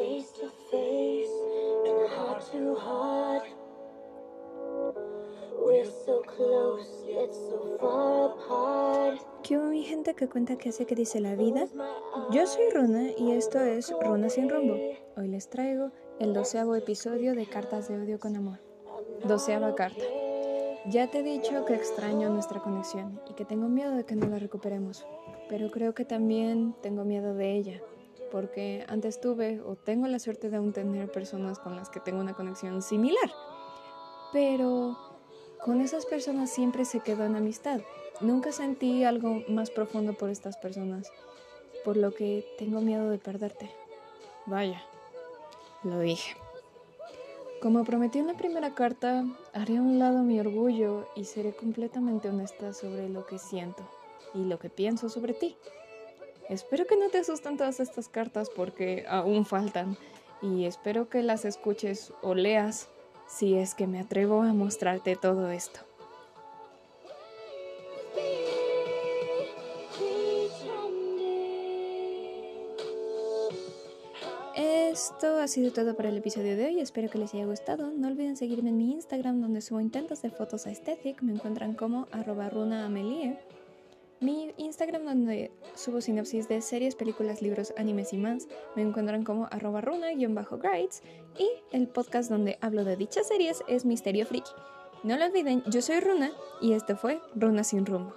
face to face and heart to heart. We're so close yet so far apart. ¿Qué hubo mi gente que cuenta qué hace que dice la vida? Yo soy Runa y esto es Runa sin rumbo. Hoy les traigo el doceavo episodio de Cartas de Odio con Amor. Doceava carta. Ya te he dicho que extraño nuestra conexión y que tengo miedo de que no la recuperemos, pero creo que también tengo miedo de ella, porque antes tuve o tengo la suerte de aún tener personas con las que tengo una conexión similar, pero con esas personas siempre se quedó en amistad. Nunca sentí algo más profundo por estas personas, por lo que tengo miedo de perderte. Vaya, lo dije. Como prometí en la primera carta, haré a un lado mi orgullo y seré completamente honesta sobre lo que siento y lo que pienso sobre ti. Espero que no te asusten todas estas cartas porque aún faltan y espero que las escuches o leas si es que me atrevo a mostrarte todo esto. Esto ha sido todo para el episodio de hoy, espero que les haya gustado. No olviden seguirme en mi Instagram donde subo intentos de fotos aesthetic, me encuentran como arroba runaamelie. Mi Instagram donde subo sinopsis de series, películas, libros, animes y más, me encuentran como arroba runa-guides y el podcast donde hablo de dichas series es Misterio Friki. No lo olviden, yo soy Runa y esto fue Runa sin rumbo.